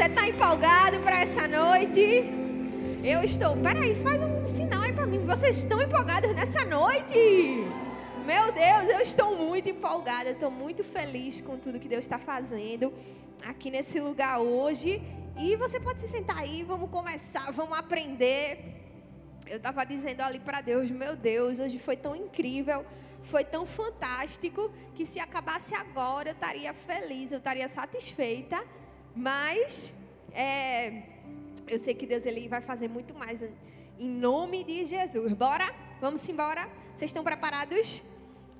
Você está empolgado para essa noite? Eu estou. Peraí, faz um sinal aí para mim. Vocês estão empolgados nessa noite? Meu Deus, eu estou muito empolgada. Estou muito feliz com tudo que Deus está fazendo aqui nesse lugar hoje. E você pode se sentar aí, vamos começar, vamos aprender. Eu estava dizendo ali para Deus, meu Deus, hoje foi tão incrível foi tão fantástico que se acabasse agora eu estaria feliz, eu estaria satisfeita. Mas é, eu sei que Deus ele vai fazer muito mais em nome de Jesus. Bora? Vamos embora? Vocês estão preparados?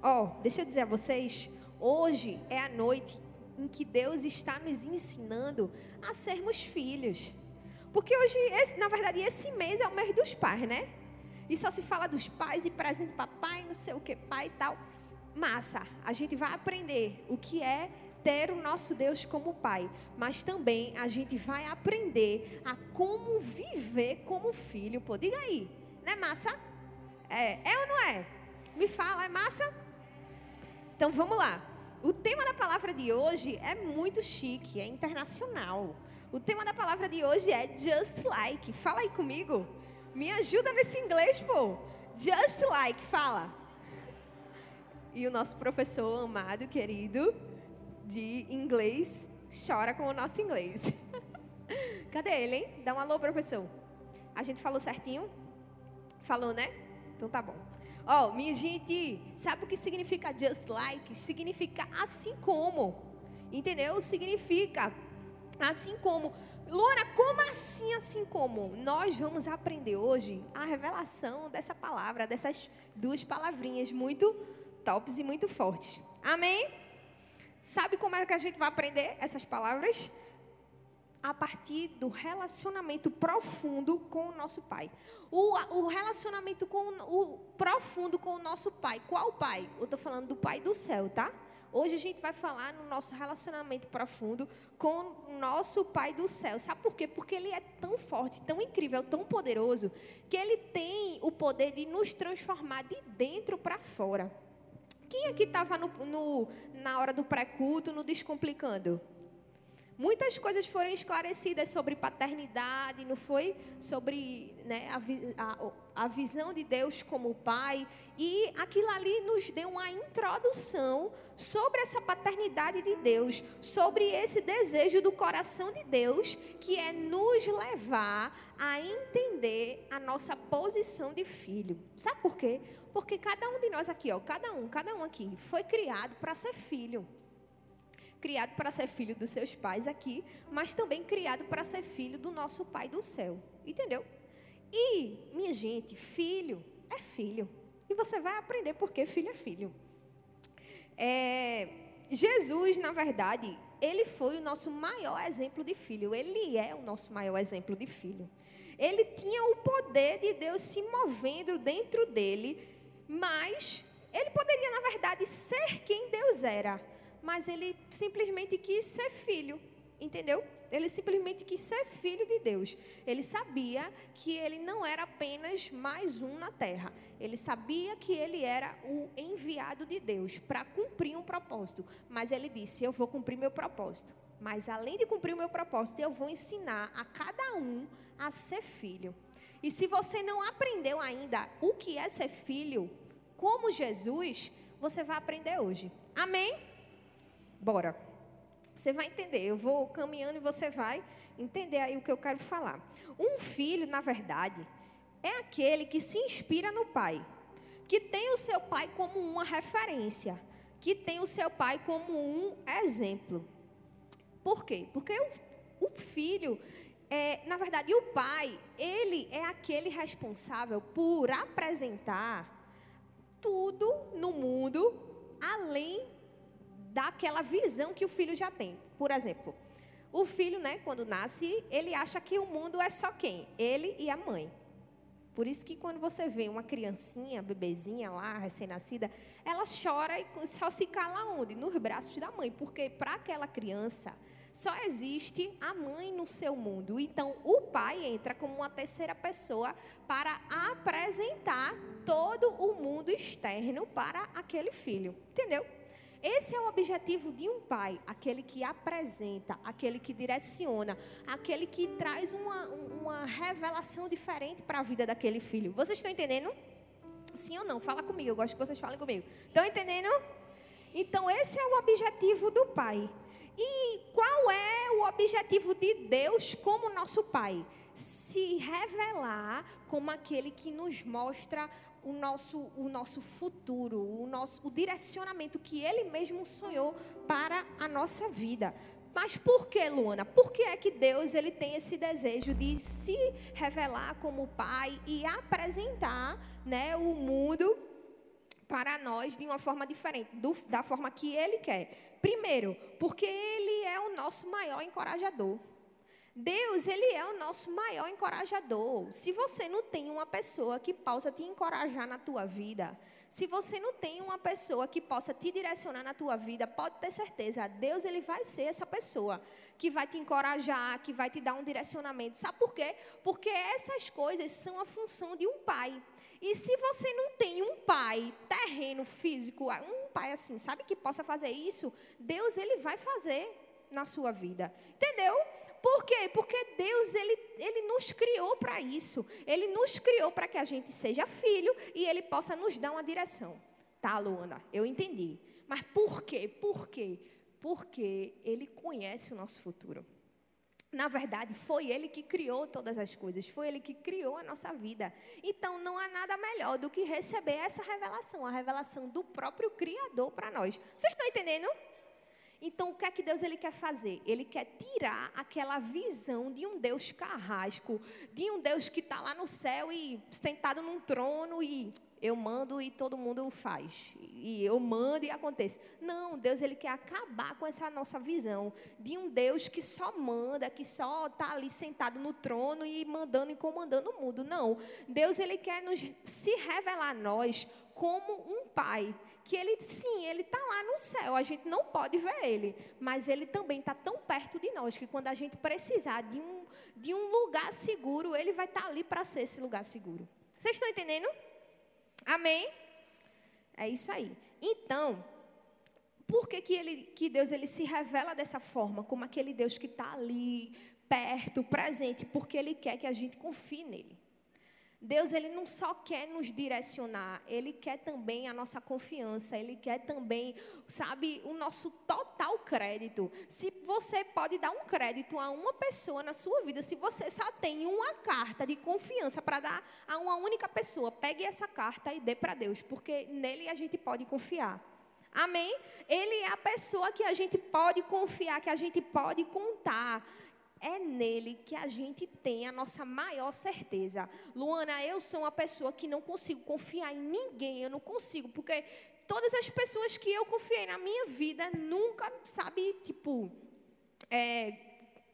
Ó, oh, deixa eu dizer a vocês, hoje é a noite em que Deus está nos ensinando a sermos filhos. Porque hoje, na verdade, esse mês é o mês dos pais, né? E só se fala dos pais e presente papai, não sei o que, pai e tal. Massa, a gente vai aprender o que é ter o nosso Deus como pai, mas também a gente vai aprender a como viver como filho. Pô, diga aí, não é massa? É, é ou não é? Me fala, é massa? Então vamos lá. O tema da palavra de hoje é muito chique, é internacional. O tema da palavra de hoje é just like. Fala aí comigo. Me ajuda nesse inglês, pô. Just like, fala. E o nosso professor amado, querido, de inglês, chora com o nosso inglês. Cadê ele, hein? Dá um alô, professor. A gente falou certinho? Falou, né? Então tá bom. Ó, oh, minha gente, sabe o que significa just like? Significa assim como. Entendeu? Significa assim como. Lora, como assim, assim como? Nós vamos aprender hoje a revelação dessa palavra, dessas duas palavrinhas muito tops e muito fortes. Amém? Sabe como é que a gente vai aprender essas palavras? A partir do relacionamento profundo com o nosso Pai. O, o relacionamento com o profundo com o nosso Pai. Qual Pai? Eu estou falando do Pai do céu, tá? Hoje a gente vai falar no nosso relacionamento profundo com o nosso Pai do céu. Sabe por quê? Porque Ele é tão forte, tão incrível, tão poderoso, que Ele tem o poder de nos transformar de dentro para fora. Quem aqui estava no, no, na hora do pré-culto, no Descomplicando? Muitas coisas foram esclarecidas sobre paternidade, não foi? Sobre né, a, a, a, visão de Deus como Pai. E aquilo ali nos deu uma introdução sobre essa paternidade de Deus, sobre esse desejo do coração de Deus, que é nos levar a entender a nossa posição de filho. Sabe por quê? Porque cada um de nós aqui, ó, cada um, cada um aqui, foi criado para ser filho criado para ser filho dos seus pais aqui, mas também criado para ser filho do nosso Pai do céu. Entendeu? E, minha gente, filho é filho. E você vai aprender porque filho é filho. É, Jesus, na verdade, ele foi o nosso maior exemplo de filho. Ele é o nosso maior exemplo de filho. Ele tinha o poder de Deus se movendo dentro dele, mas ele poderia, na verdade, ser quem Deus era mas ele simplesmente quis ser filho, entendeu? Ele simplesmente quis ser filho de Deus. Ele sabia que ele não era apenas mais um na terra. Ele sabia que ele era o enviado de Deus para cumprir um propósito. Mas ele disse: Eu vou cumprir meu propósito. Mas além de cumprir o meu propósito, eu vou ensinar a cada um a ser filho. E se você não aprendeu ainda o que é ser filho, como Jesus, você vai aprender hoje. Amém? Bora. Você vai entender. Eu vou caminhando e você vai entender aí o que eu quero falar. Um filho, na verdade, é aquele que se inspira no pai, que tem o seu pai como uma referência, que tem o seu pai como um exemplo. Por quê? Porque o, o filho, é, na verdade, o pai, ele é aquele responsável por apresentar tudo no mundo além daquela visão que o filho já tem. Por exemplo, o filho, né, quando nasce, ele acha que o mundo é só quem? Ele e a mãe. Por isso que quando você vê uma criancinha, bebezinha lá, recém-nascida, ela chora e só se cala onde? Nos braços da mãe, porque para aquela criança só existe a mãe no seu mundo. Então, o pai entra como uma terceira pessoa para apresentar todo o mundo externo para aquele filho. Entendeu? Esse é o objetivo de um pai, aquele que apresenta, aquele que direciona, aquele que traz uma, uma revelação diferente para a vida daquele filho. Vocês estão entendendo? Sim ou não? Fala comigo, eu gosto que vocês falem comigo. Estão entendendo? Então, esse é o objetivo do pai. E qual é o objetivo de Deus como nosso pai? Se revelar como aquele que nos mostra o nosso, o nosso futuro, o, nosso, o direcionamento que Ele mesmo sonhou para a nossa vida. Mas por que, Luana? Por que é que Deus ele tem esse desejo de se revelar como Pai e apresentar né, o mundo para nós de uma forma diferente, do, da forma que Ele quer? Primeiro, porque Ele é o nosso maior encorajador. Deus, Ele é o nosso maior encorajador. Se você não tem uma pessoa que possa te encorajar na tua vida, se você não tem uma pessoa que possa te direcionar na tua vida, pode ter certeza, Deus ele vai ser essa pessoa que vai te encorajar, que vai te dar um direcionamento. Sabe por quê? Porque essas coisas são a função de um pai. E se você não tem um pai terreno, físico, um pai assim, sabe que possa fazer isso, Deus ele vai fazer na sua vida. Entendeu? Por quê? Porque Deus, ele, ele nos criou para isso. Ele nos criou para que a gente seja filho e ele possa nos dar uma direção. Tá, Luana? Eu entendi. Mas por quê? Por quê? Porque ele conhece o nosso futuro. Na verdade, foi Ele que criou todas as coisas, foi Ele que criou a nossa vida. Então, não há nada melhor do que receber essa revelação, a revelação do próprio Criador para nós. Vocês estão entendendo? Então, o que é que Deus ele quer fazer? Ele quer tirar aquela visão de um Deus carrasco, de um Deus que está lá no céu e sentado num trono e eu mando e todo mundo faz. E eu mando e acontece. Não, Deus ele quer acabar com essa nossa visão de um Deus que só manda, que só está ali sentado no trono e mandando e comandando o mundo. Não, Deus ele quer nos se revelar a nós como um pai que ele, sim, ele está lá no céu, a gente não pode ver ele, mas ele também está tão perto de nós que quando a gente precisar de um, de um lugar seguro, ele vai estar tá ali para ser esse lugar seguro. Vocês estão entendendo? Amém? É isso aí. Então, por que, que, ele, que Deus ele se revela dessa forma, como aquele Deus que está ali, perto, presente? Porque Ele quer que a gente confie nele. Deus ele não só quer nos direcionar, ele quer também a nossa confiança, ele quer também, sabe, o nosso total crédito. Se você pode dar um crédito a uma pessoa na sua vida, se você só tem uma carta de confiança para dar a uma única pessoa, pegue essa carta e dê para Deus, porque nele a gente pode confiar. Amém? Ele é a pessoa que a gente pode confiar, que a gente pode contar é nele que a gente tem a nossa maior certeza. Luana, eu sou uma pessoa que não consigo confiar em ninguém, eu não consigo, porque todas as pessoas que eu confiei na minha vida nunca, sabe, tipo, é,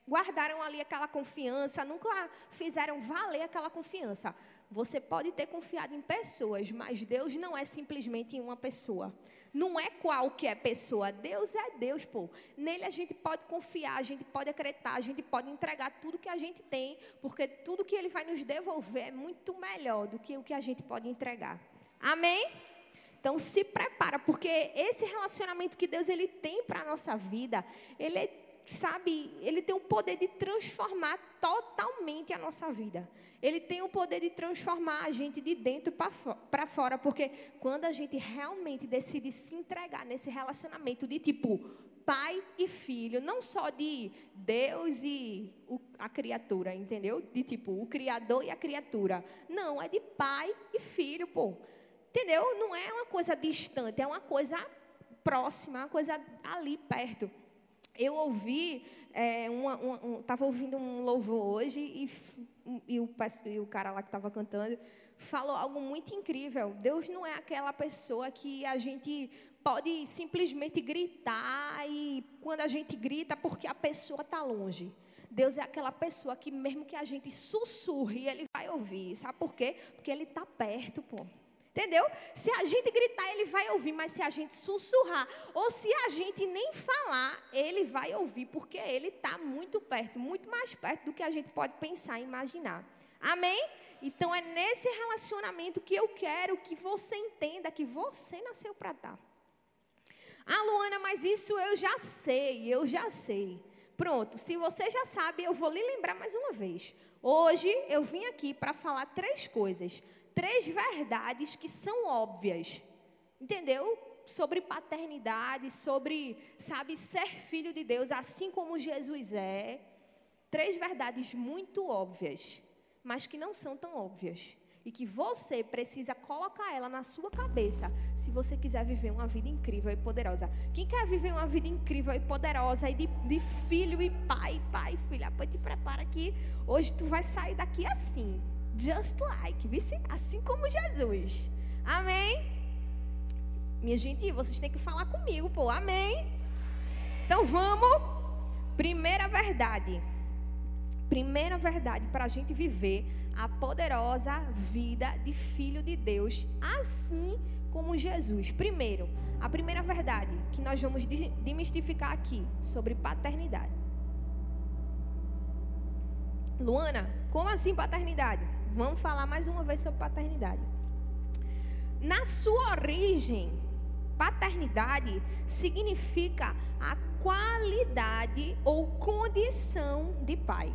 guardaram ali aquela confiança, nunca fizeram valer aquela confiança. Você pode ter confiado em pessoas, mas Deus não é simplesmente em uma pessoa. Não é qualquer pessoa. Deus é Deus, pô. Nele a gente pode confiar, a gente pode acreditar, a gente pode entregar tudo que a gente tem, porque tudo que ele vai nos devolver é muito melhor do que o que a gente pode entregar. Amém? Então se prepara, porque esse relacionamento que Deus ele tem para a nossa vida, ele é sabe, ele tem o poder de transformar totalmente a nossa vida. Ele tem o poder de transformar a gente de dentro para fora, porque quando a gente realmente decide se entregar nesse relacionamento de tipo pai e filho, não só de Deus e a criatura, entendeu? De tipo o criador e a criatura. Não, é de pai e filho, pô. Entendeu? Não é uma coisa distante, é uma coisa próxima, uma coisa ali perto. Eu ouvi, é, estava um, ouvindo um louvor hoje e, e, o, e o cara lá que estava cantando falou algo muito incrível. Deus não é aquela pessoa que a gente pode simplesmente gritar e quando a gente grita porque a pessoa está longe. Deus é aquela pessoa que mesmo que a gente sussurre, ele vai ouvir. Sabe por quê? Porque ele está perto, pô. Entendeu? Se a gente gritar, ele vai ouvir, mas se a gente sussurrar, ou se a gente nem falar, ele vai ouvir, porque ele está muito perto, muito mais perto do que a gente pode pensar e imaginar. Amém? Então é nesse relacionamento que eu quero que você entenda que você nasceu para estar. Ah, Luana, mas isso eu já sei, eu já sei. Pronto, se você já sabe, eu vou lhe lembrar mais uma vez. Hoje eu vim aqui para falar três coisas, três verdades que são óbvias. Entendeu? Sobre paternidade, sobre, sabe, ser filho de Deus, assim como Jesus é. Três verdades muito óbvias, mas que não são tão óbvias e que você precisa colocar ela na sua cabeça se você quiser viver uma vida incrível e poderosa. Quem quer viver uma vida incrível e poderosa e de, de filho e pai, pai filha, pois te prepara que hoje tu vai sair daqui assim, just like, assim como Jesus. Amém? Minha gente, vocês têm que falar comigo, pô. Amém? Então vamos. Primeira verdade. Primeira verdade para a gente viver a poderosa vida de filho de Deus, assim como Jesus. Primeiro, a primeira verdade que nós vamos demistificar aqui sobre paternidade. Luana, como assim paternidade? Vamos falar mais uma vez sobre paternidade. Na sua origem, paternidade significa a qualidade ou condição de pai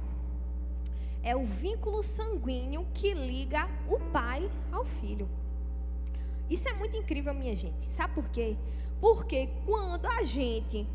é o vínculo sanguíneo que liga o pai ao filho. Isso é muito incrível, minha gente. Sabe por quê? Porque quando a gente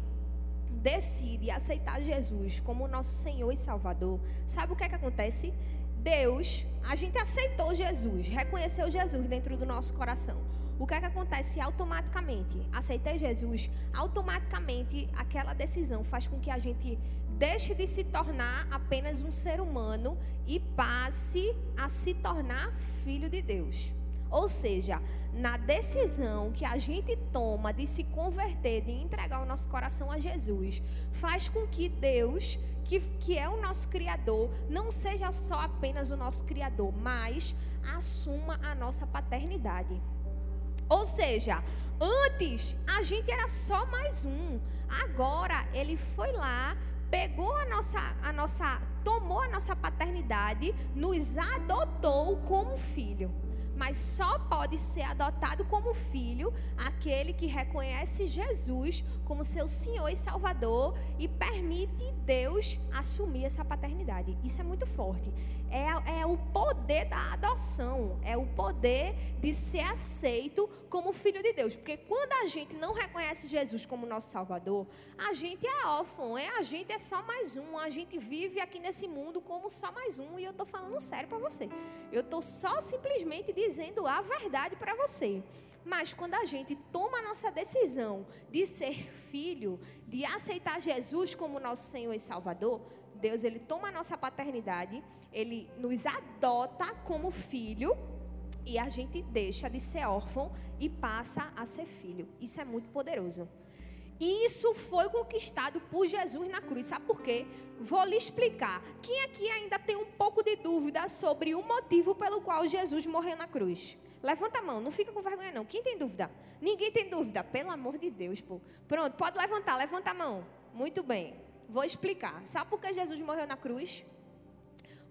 decide aceitar Jesus como nosso Senhor e Salvador, sabe o que é que acontece? Deus, a gente aceitou Jesus, reconheceu Jesus dentro do nosso coração. O que é que acontece automaticamente? Aceitei Jesus, automaticamente aquela decisão faz com que a gente deixe de se tornar apenas um ser humano e passe a se tornar filho de Deus. Ou seja, na decisão que a gente toma de se converter, de entregar o nosso coração a Jesus, faz com que Deus, que, que é o nosso Criador, não seja só apenas o nosso Criador, mas assuma a nossa paternidade. Ou seja, antes a gente era só mais um, agora ele foi lá pegou a nossa, a nossa, tomou a nossa paternidade, nos adotou como filho. Mas só pode ser adotado como filho aquele que reconhece Jesus como seu Senhor e Salvador e permite Deus assumir essa paternidade. Isso é muito forte é, é o poder da adoção, é o poder de ser aceito como filho de Deus. Porque quando a gente não reconhece Jesus como nosso Salvador, a gente é órfão, é, a gente é só mais um, a gente vive aqui nesse mundo como só mais um. E eu estou falando sério para você. Eu estou só simplesmente dizendo a verdade para você. Mas quando a gente toma a nossa decisão de ser filho, de aceitar Jesus como nosso Senhor e Salvador, Deus ele toma a nossa paternidade, ele nos adota como filho e a gente deixa de ser órfão e passa a ser filho. Isso é muito poderoso. Isso foi conquistado por Jesus na cruz. Sabe por quê? Vou lhe explicar. Quem aqui ainda tem um pouco de dúvida sobre o motivo pelo qual Jesus morreu na cruz? Levanta a mão, não fica com vergonha não. Quem tem dúvida? Ninguém tem dúvida. Pelo amor de Deus, pô. Pronto, pode levantar, levanta a mão. Muito bem. Vou explicar. Sabe por que Jesus morreu na cruz?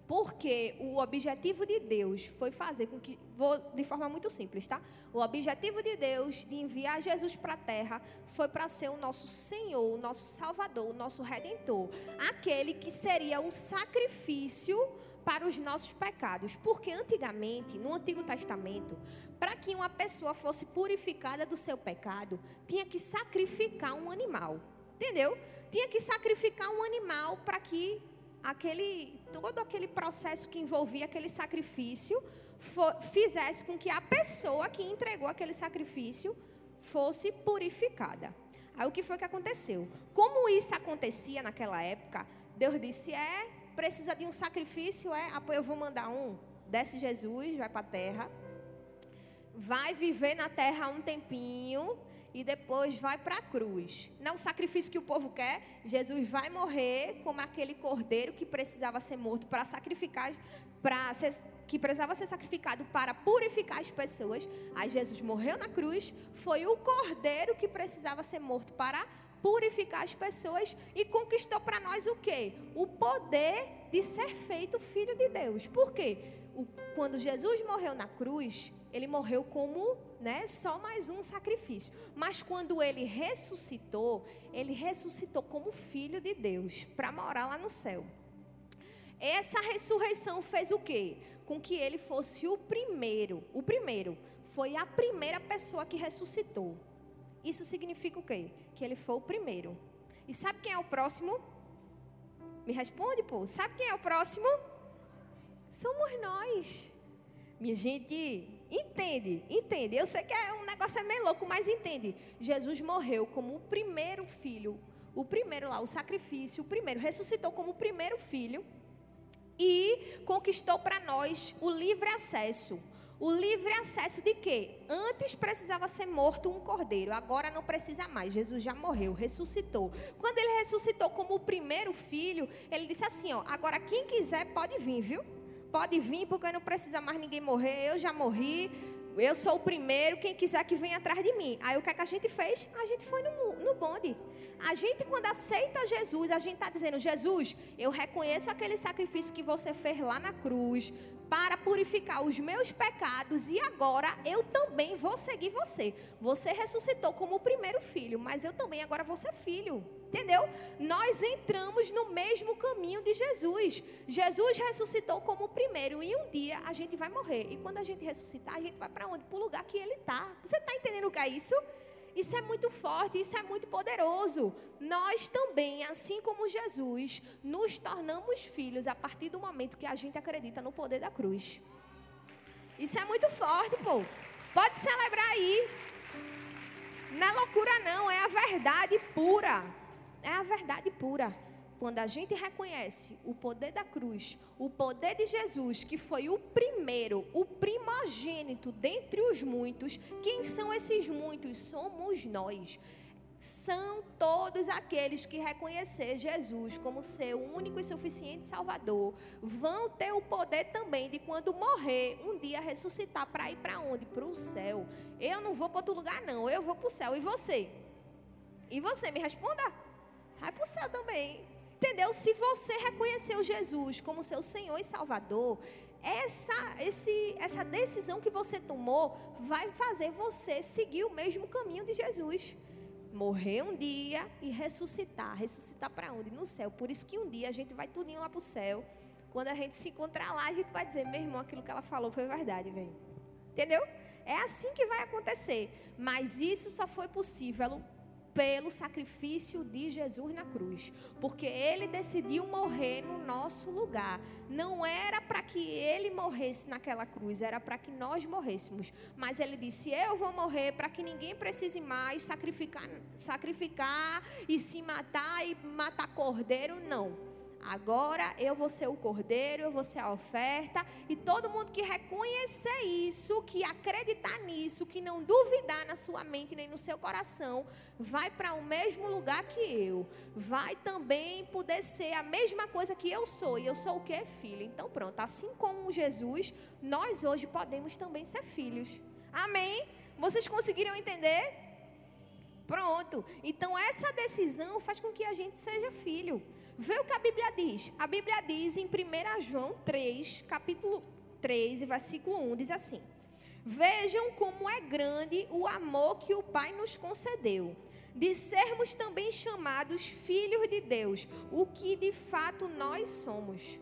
Porque o objetivo de Deus foi fazer com que, vou de forma muito simples, tá? O objetivo de Deus de enviar Jesus para a terra foi para ser o nosso Senhor, o nosso Salvador, o nosso Redentor, aquele que seria o sacrifício para os nossos pecados. Porque antigamente, no Antigo Testamento, para que uma pessoa fosse purificada do seu pecado, tinha que sacrificar um animal. Entendeu? tinha que sacrificar um animal para que aquele todo aquele processo que envolvia aquele sacrifício for, fizesse com que a pessoa que entregou aquele sacrifício fosse purificada. Aí o que foi que aconteceu? Como isso acontecia naquela época, Deus disse: é, precisa de um sacrifício, é, ah, eu vou mandar um. Desce Jesus, vai para a terra, vai viver na terra um tempinho, e depois vai para a cruz. Não é o sacrifício que o povo quer. Jesus vai morrer como aquele cordeiro que precisava ser morto para sacrificar, para que precisava ser sacrificado para purificar as pessoas. Aí Jesus morreu na cruz. Foi o cordeiro que precisava ser morto para purificar as pessoas e conquistou para nós o quê? O poder de ser feito filho de Deus. Por quê? Quando Jesus morreu na cruz, ele morreu como, né, só mais um sacrifício. Mas quando ele ressuscitou, ele ressuscitou como filho de Deus para morar lá no céu. Essa ressurreição fez o quê? Com que ele fosse o primeiro. O primeiro foi a primeira pessoa que ressuscitou. Isso significa o quê? Que ele foi o primeiro. E sabe quem é o próximo? Me responde, pô. Sabe quem é o próximo? Somos nós. Minha gente, entende, entende. Eu sei que é um negócio é meio louco, mas entende. Jesus morreu como o primeiro filho, o primeiro lá, o sacrifício, o primeiro, ressuscitou como o primeiro filho e conquistou para nós o livre acesso. O livre acesso de quê? Antes precisava ser morto um cordeiro, agora não precisa mais. Jesus já morreu, ressuscitou. Quando ele ressuscitou como o primeiro filho, ele disse assim: ó, agora quem quiser pode vir, viu? Pode vir, porque não precisa mais ninguém morrer. Eu já morri, eu sou o primeiro, quem quiser que venha atrás de mim. Aí o que, é que a gente fez? A gente foi no, no bonde. A gente, quando aceita Jesus, a gente está dizendo: Jesus, eu reconheço aquele sacrifício que você fez lá na cruz para purificar os meus pecados e agora eu também vou seguir você. Você ressuscitou como o primeiro filho, mas eu também agora vou ser filho. Entendeu? Nós entramos no mesmo caminho de Jesus. Jesus ressuscitou como o primeiro e um dia a gente vai morrer. E quando a gente ressuscitar, a gente vai para onde? Para o lugar que ele está. Você está entendendo o que é isso? Isso é muito forte, isso é muito poderoso. Nós também, assim como Jesus, nos tornamos filhos a partir do momento que a gente acredita no poder da cruz. Isso é muito forte, pô. Pode celebrar aí. Não é loucura, não, é a verdade pura é a verdade pura. Quando a gente reconhece o poder da cruz, o poder de Jesus, que foi o primeiro, o primogênito dentre os muitos, quem são esses muitos? Somos nós são todos aqueles que reconhecer Jesus como seu único e suficiente Salvador, vão ter o poder também de quando morrer, um dia ressuscitar para ir para onde? Para o céu. Eu não vou para outro lugar não, eu vou para o céu. E você? E você me responda? Vai para o céu também. Entendeu? Se você reconheceu Jesus como seu Senhor e Salvador, essa, esse, essa decisão que você tomou vai fazer você seguir o mesmo caminho de Jesus. Morrer um dia e ressuscitar. Ressuscitar para onde? No céu. Por isso que um dia a gente vai tudinho lá para o céu. Quando a gente se encontrar lá, a gente vai dizer: meu irmão, aquilo que ela falou foi verdade, vem. Entendeu? É assim que vai acontecer. Mas isso só foi possível pelo sacrifício de Jesus na cruz, porque ele decidiu morrer no nosso lugar. Não era para que ele morresse naquela cruz, era para que nós morrêssemos. Mas ele disse: Eu vou morrer para que ninguém precise mais sacrificar, sacrificar e se matar e matar cordeiro, não. Agora eu vou ser o cordeiro, eu vou ser a oferta. E todo mundo que reconhecer isso, que acreditar nisso, que não duvidar na sua mente nem no seu coração, vai para o mesmo lugar que eu. Vai também poder ser a mesma coisa que eu sou. E eu sou o que? Filho. Então pronto, assim como Jesus, nós hoje podemos também ser filhos. Amém? Vocês conseguiram entender? Pronto. Então essa decisão faz com que a gente seja filho. Vê o que a Bíblia diz. A Bíblia diz em 1 João 3, capítulo 3, versículo 1, diz assim: Vejam como é grande o amor que o Pai nos concedeu, de sermos também chamados filhos de Deus, o que de fato nós somos.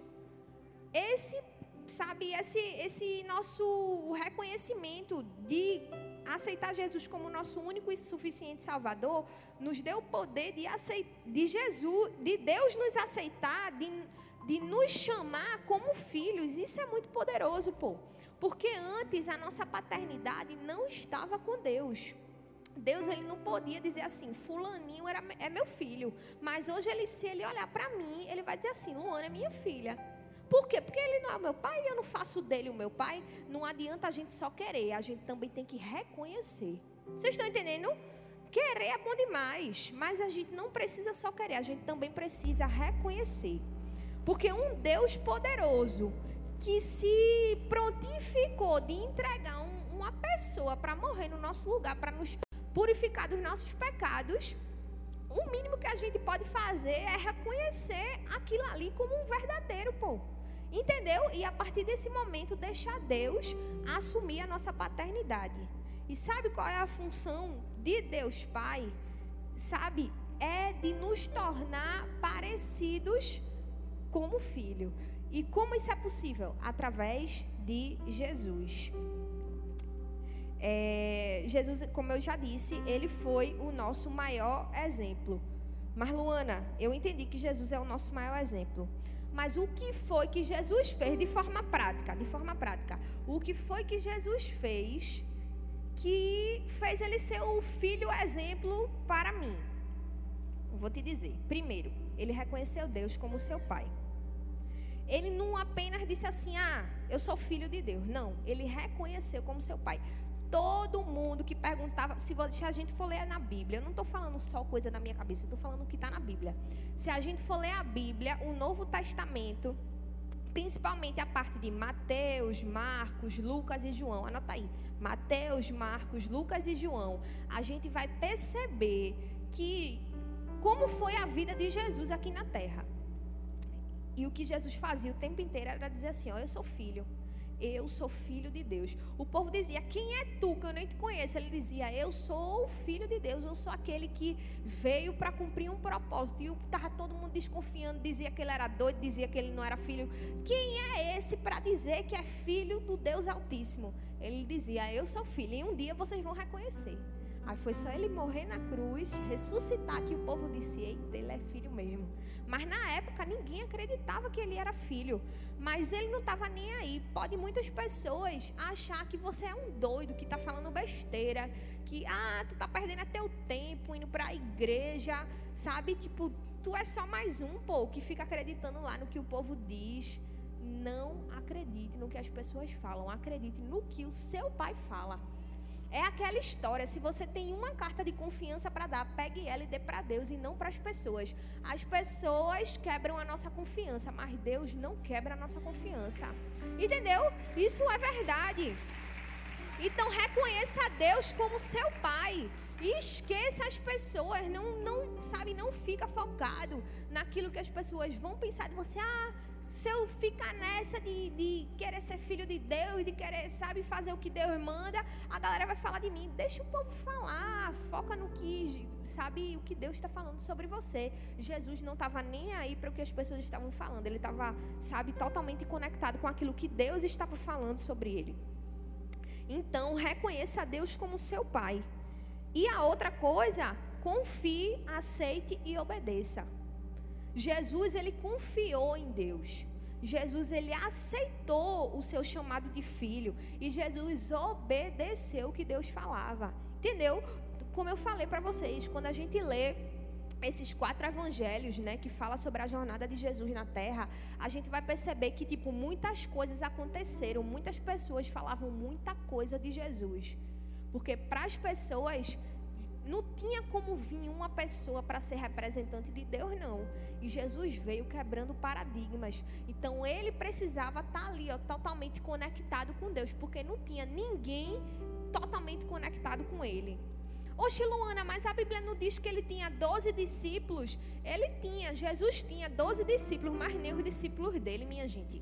Esse, sabe, esse, esse nosso reconhecimento de aceitar Jesus como nosso único e suficiente Salvador, nos deu o poder de, aceitar, de Jesus, de Deus nos aceitar, de, de nos chamar como filhos. Isso é muito poderoso, pô. Porque antes a nossa paternidade não estava com Deus. Deus ele não podia dizer assim, fulaninho era, é meu filho. Mas hoje ele, se ele olhar para mim, ele vai dizer assim, Luana é minha filha. Por quê? Porque ele não é o meu pai e eu não faço dele o meu pai. Não adianta a gente só querer, a gente também tem que reconhecer. Vocês estão entendendo? Querer é bom demais, mas a gente não precisa só querer, a gente também precisa reconhecer. Porque um Deus poderoso que se prontificou de entregar um, uma pessoa para morrer no nosso lugar, para nos purificar dos nossos pecados, o mínimo que a gente pode fazer é reconhecer aquilo ali como um verdadeiro, pô. Entendeu? E a partir desse momento, deixar Deus assumir a nossa paternidade. E sabe qual é a função de Deus Pai? Sabe? É de nos tornar parecidos como filho. E como isso é possível? Através de Jesus. É, Jesus, como eu já disse, ele foi o nosso maior exemplo. Mas, Luana, eu entendi que Jesus é o nosso maior exemplo. Mas o que foi que Jesus fez de forma prática? De forma prática. O que foi que Jesus fez que fez ele ser o filho exemplo para mim? Vou te dizer. Primeiro, ele reconheceu Deus como seu pai. Ele não apenas disse assim: "Ah, eu sou filho de Deus". Não, ele reconheceu como seu pai todo mundo que perguntava, se a gente for ler na Bíblia, eu não estou falando só coisa da minha cabeça, eu estou falando o que está na Bíblia. Se a gente for ler a Bíblia, o Novo Testamento, principalmente a parte de Mateus, Marcos, Lucas e João, anota aí, Mateus, Marcos, Lucas e João, a gente vai perceber que como foi a vida de Jesus aqui na terra. E o que Jesus fazia o tempo inteiro era dizer assim: ó, eu sou filho eu sou filho de Deus. O povo dizia, quem é tu que eu nem te conheço? Ele dizia, eu sou o filho de Deus, eu sou aquele que veio para cumprir um propósito. E estava todo mundo desconfiando, dizia que ele era doido, dizia que ele não era filho. Quem é esse para dizer que é filho do Deus Altíssimo? Ele dizia, eu sou filho, e um dia vocês vão reconhecer. Aí foi só ele morrer na cruz, ressuscitar, que o povo disse: Eita, ele é filho mesmo. Mas na época ninguém acreditava que ele era filho. Mas ele não estava nem aí. Pode muitas pessoas achar que você é um doido, que está falando besteira, que ah, tu está perdendo até o tempo indo para a igreja, sabe? Tipo, tu é só mais um, pô, que fica acreditando lá no que o povo diz. Não acredite no que as pessoas falam, acredite no que o seu pai fala. É aquela história, se você tem uma carta de confiança para dar, pegue ela e dê para Deus e não para as pessoas. As pessoas quebram a nossa confiança, mas Deus não quebra a nossa confiança. Entendeu? Isso é verdade. Então reconheça a Deus como seu pai. E esqueça as pessoas, não, não, sabe, não fica focado naquilo que as pessoas vão pensar de você. Ah, se eu ficar nessa de, de querer ser filho de Deus, de querer, sabe, fazer o que Deus manda, a galera vai falar de mim. Deixa o povo falar, foca no que, sabe, o que Deus está falando sobre você. Jesus não estava nem aí para o que as pessoas estavam falando, ele estava, sabe, totalmente conectado com aquilo que Deus estava falando sobre ele. Então, reconheça a Deus como seu pai. E a outra coisa, confie, aceite e obedeça. Jesus ele confiou em Deus. Jesus ele aceitou o seu chamado de filho e Jesus obedeceu o que Deus falava. Entendeu? Como eu falei para vocês, quando a gente lê esses quatro evangelhos, né, que fala sobre a jornada de Jesus na terra, a gente vai perceber que tipo muitas coisas aconteceram, muitas pessoas falavam muita coisa de Jesus. Porque para as pessoas não tinha como vir uma pessoa para ser representante de Deus, não. E Jesus veio quebrando paradigmas. Então ele precisava estar tá ali, ó, totalmente conectado com Deus, porque não tinha ninguém totalmente conectado com ele. Oxe, Luana, mas a Bíblia não diz que ele tinha 12 discípulos? Ele tinha, Jesus tinha 12 discípulos, mas nem os discípulos dele, minha gente.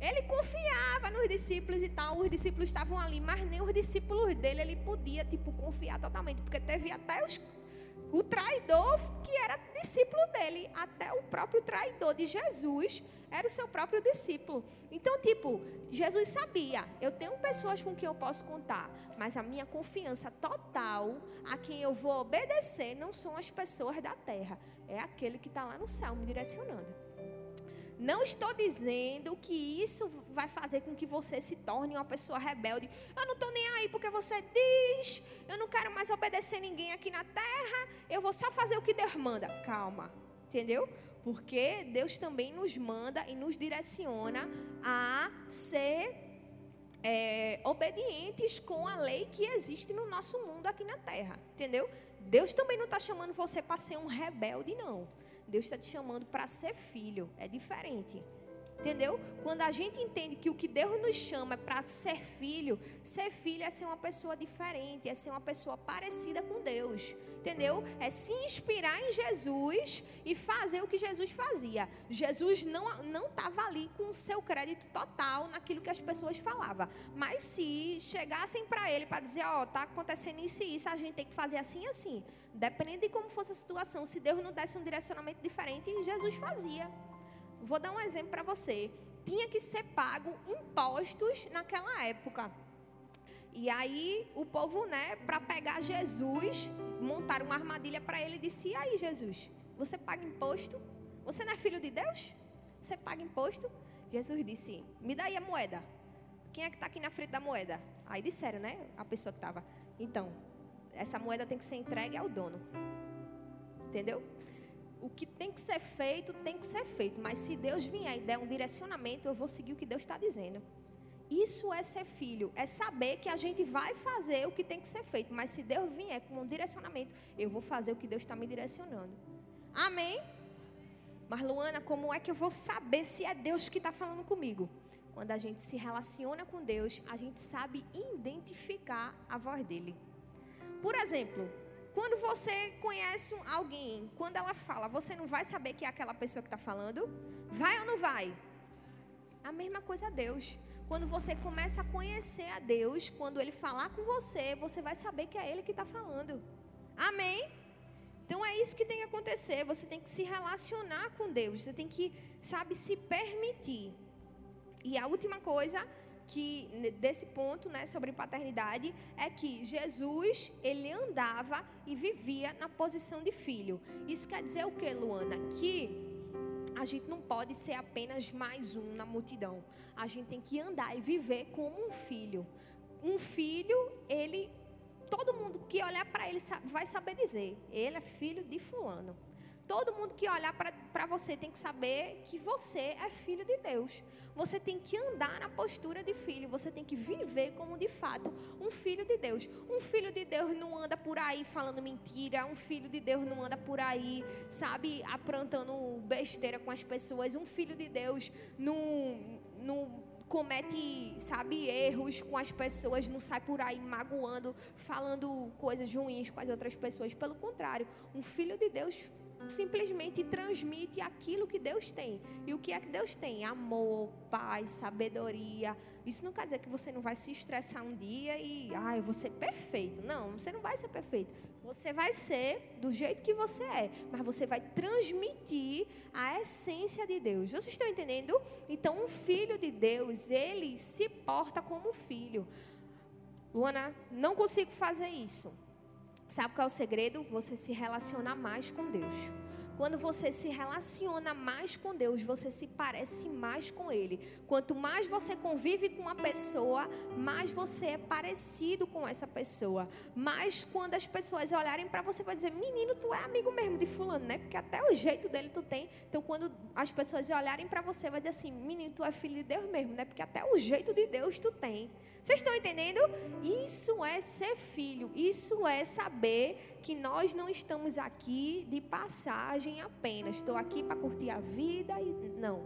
Ele confiava nos discípulos e tal, os discípulos estavam ali, mas nem os discípulos dele ele podia, tipo, confiar totalmente, porque teve até os, o traidor que era discípulo dele, até o próprio traidor de Jesus era o seu próprio discípulo. Então, tipo, Jesus sabia, eu tenho pessoas com quem eu posso contar, mas a minha confiança total, a quem eu vou obedecer, não são as pessoas da terra, é aquele que está lá no céu me direcionando. Não estou dizendo que isso vai fazer com que você se torne uma pessoa rebelde. Eu não estou nem aí porque você diz, eu não quero mais obedecer ninguém aqui na terra, eu vou só fazer o que Deus manda. Calma, entendeu? Porque Deus também nos manda e nos direciona a ser é, obedientes com a lei que existe no nosso mundo aqui na terra, entendeu? Deus também não está chamando você para ser um rebelde, não. Deus está te chamando para ser filho. É diferente. Entendeu? Quando a gente entende que o que Deus nos chama é para ser filho, ser filho é ser uma pessoa diferente, é ser uma pessoa parecida com Deus. Entendeu? É se inspirar em Jesus e fazer o que Jesus fazia. Jesus não não estava ali com o seu crédito total naquilo que as pessoas falavam. Mas se chegassem para ele para dizer, ó, oh, tá acontecendo isso e isso, a gente tem que fazer assim assim. Dependendo de como fosse a situação, se Deus não desse um direcionamento diferente, Jesus fazia. Vou dar um exemplo para você. Tinha que ser pago impostos naquela época. E aí o povo, né, para pegar Jesus, montaram uma armadilha para ele e disse: "E aí, Jesus, você paga imposto? Você não é filho de Deus? Você paga imposto?" Jesus disse: "Me dá aí a moeda." Quem é que está aqui na frente da moeda? Aí disseram, né? A pessoa que estava. Então, essa moeda tem que ser entregue ao dono. Entendeu? O que tem que ser feito, tem que ser feito. Mas se Deus vier e der um direcionamento, eu vou seguir o que Deus está dizendo. Isso é ser filho, é saber que a gente vai fazer o que tem que ser feito. Mas se Deus vier com um direcionamento, eu vou fazer o que Deus está me direcionando. Amém? Mas Luana, como é que eu vou saber se é Deus que está falando comigo? Quando a gente se relaciona com Deus, a gente sabe identificar a voz dele. Por exemplo, quando você conhece alguém, quando ela fala, você não vai saber que é aquela pessoa que está falando? Vai ou não vai? A mesma coisa a Deus. Quando você começa a conhecer a Deus, quando Ele falar com você, você vai saber que é Ele que está falando. Amém? Então é isso que tem que acontecer. Você tem que se relacionar com Deus. Você tem que, sabe, se permitir. E a última coisa que desse ponto, né, sobre paternidade, é que Jesus, ele andava e vivia na posição de filho. Isso quer dizer o que, Luana? Que a gente não pode ser apenas mais um na multidão. A gente tem que andar e viver como um filho. Um filho, ele todo mundo que olhar para ele vai saber dizer, ele é filho de fulano. Todo mundo que olhar para você tem que saber que você é filho de Deus. Você tem que andar na postura de filho. Você tem que viver como de fato um filho de Deus. Um filho de Deus não anda por aí falando mentira. Um filho de Deus não anda por aí, sabe, aprontando besteira com as pessoas. Um filho de Deus não, não comete, sabe, erros com as pessoas, não sai por aí magoando, falando coisas ruins com as outras pessoas. Pelo contrário, um filho de Deus simplesmente transmite aquilo que Deus tem. E o que é que Deus tem? Amor, paz, sabedoria. Isso não quer dizer que você não vai se estressar um dia e, ah, eu vou ser perfeito. Não, você não vai ser perfeito. Você vai ser do jeito que você é, mas você vai transmitir a essência de Deus. Vocês estão entendendo? Então, um filho de Deus, ele se porta como filho. Luana, não consigo fazer isso. Sabe qual é o segredo? Você se relacionar mais com Deus. Quando você se relaciona mais com Deus, você se parece mais com Ele. Quanto mais você convive com uma pessoa, mais você é parecido com essa pessoa. Mais quando as pessoas olharem para você, vai dizer: Menino, tu é amigo mesmo de Fulano, né? Porque até o jeito dele tu tem. Então, quando as pessoas olharem para você, vai dizer assim: Menino, tu é filho de Deus mesmo, né? Porque até o jeito de Deus tu tem. Vocês estão entendendo? Isso é ser filho, isso é saber que nós não estamos aqui de passagem apenas. Estou aqui para curtir a vida e não.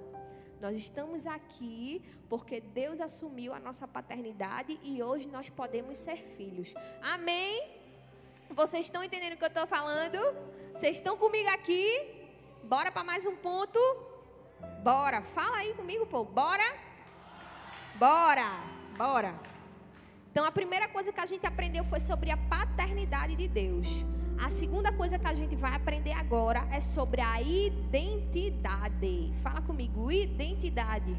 Nós estamos aqui porque Deus assumiu a nossa paternidade e hoje nós podemos ser filhos. Amém? Vocês estão entendendo o que eu estou falando? Vocês estão comigo aqui? Bora para mais um ponto? Bora. Fala aí comigo, pô. Bora? Bora. Bora. Então, a primeira coisa que a gente aprendeu foi sobre a paternidade de Deus. A segunda coisa que a gente vai aprender agora é sobre a identidade. Fala comigo, identidade.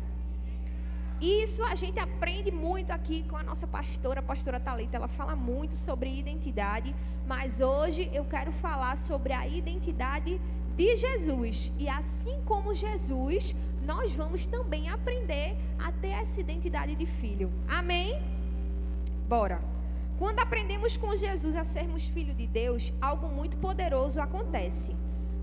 Isso a gente aprende muito aqui com a nossa pastora, a pastora Talita. Ela fala muito sobre identidade, mas hoje eu quero falar sobre a identidade de Jesus. E assim como Jesus, nós vamos também aprender a ter essa identidade de filho. Amém? Bora. Quando aprendemos com Jesus a sermos filhos de Deus, algo muito poderoso acontece.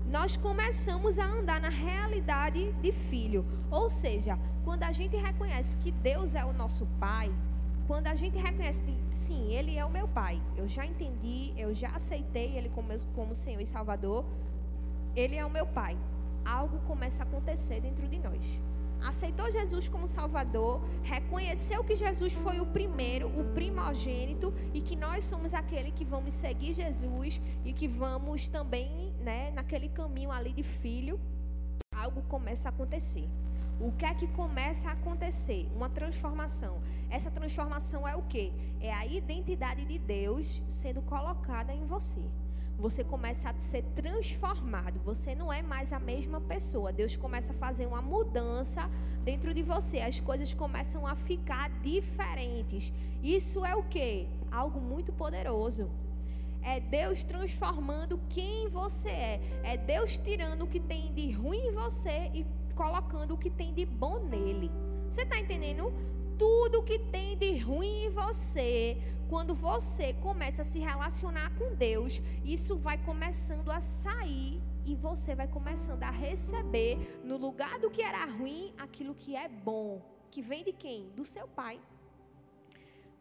Nós começamos a andar na realidade de filho. Ou seja, quando a gente reconhece que Deus é o nosso Pai, quando a gente reconhece que, sim, Ele é o meu Pai, eu já entendi, eu já aceitei Ele como, como Senhor e Salvador, Ele é o meu Pai algo começa a acontecer dentro de nós. Aceitou Jesus como Salvador, reconheceu que Jesus foi o primeiro, o primogênito, e que nós somos aquele que vamos seguir Jesus e que vamos também, né, naquele caminho ali de filho, algo começa a acontecer. O que é que começa a acontecer? Uma transformação. Essa transformação é o que? É a identidade de Deus sendo colocada em você você começa a ser transformado. Você não é mais a mesma pessoa. Deus começa a fazer uma mudança dentro de você. As coisas começam a ficar diferentes. Isso é o que? Algo muito poderoso. É Deus transformando quem você é. É Deus tirando o que tem de ruim em você e colocando o que tem de bom nele. Você está entendendo? Tudo que tem de ruim em você, quando você começa a se relacionar com Deus, isso vai começando a sair e você vai começando a receber no lugar do que era ruim aquilo que é bom, que vem de quem? Do seu pai.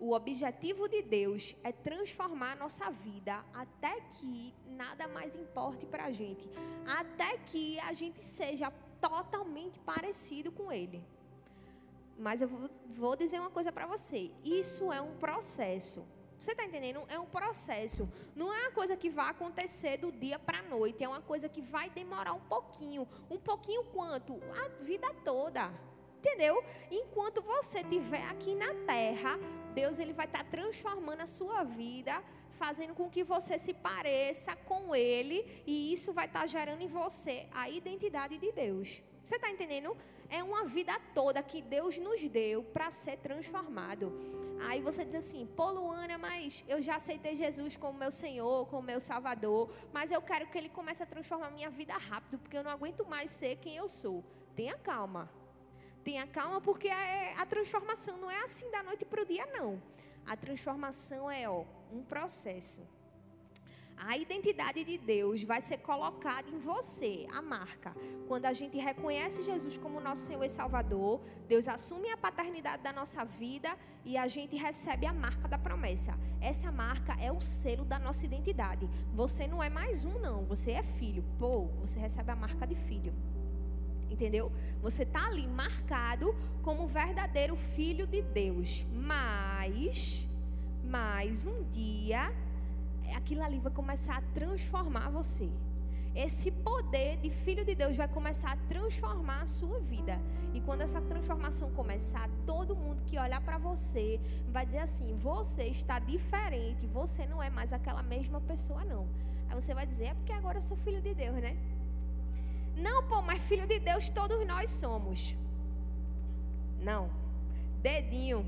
O objetivo de Deus é transformar a nossa vida até que nada mais importe para a gente, até que a gente seja totalmente parecido com Ele. Mas eu vou dizer uma coisa para você: isso é um processo. Você está entendendo? É um processo. Não é uma coisa que vai acontecer do dia para a noite. É uma coisa que vai demorar um pouquinho. Um pouquinho quanto? A vida toda. Entendeu? Enquanto você estiver aqui na terra, Deus ele vai estar tá transformando a sua vida, fazendo com que você se pareça com Ele. E isso vai estar tá gerando em você a identidade de Deus. Você está entendendo? É uma vida toda que Deus nos deu para ser transformado. Aí você diz assim, pô Luana, mas eu já aceitei Jesus como meu Senhor, como meu Salvador, mas eu quero que Ele comece a transformar minha vida rápido, porque eu não aguento mais ser quem eu sou. Tenha calma. Tenha calma, porque a, a transformação não é assim da noite para o dia, não. A transformação é ó, um processo a identidade de Deus vai ser colocada em você, a marca. Quando a gente reconhece Jesus como nosso Senhor e Salvador, Deus assume a paternidade da nossa vida e a gente recebe a marca da promessa. Essa marca é o selo da nossa identidade. Você não é mais um, não. Você é filho. Pô, você recebe a marca de filho. Entendeu? Você está ali marcado como verdadeiro filho de Deus. Mas, mas um dia aquilo ali vai começar a transformar você. Esse poder de filho de Deus vai começar a transformar a sua vida. E quando essa transformação começar, todo mundo que olhar para você vai dizer assim: você está diferente, você não é mais aquela mesma pessoa, não. Aí você vai dizer: é porque agora eu sou filho de Deus, né? Não, pô, mas filho de Deus todos nós somos. Não. Dedinho.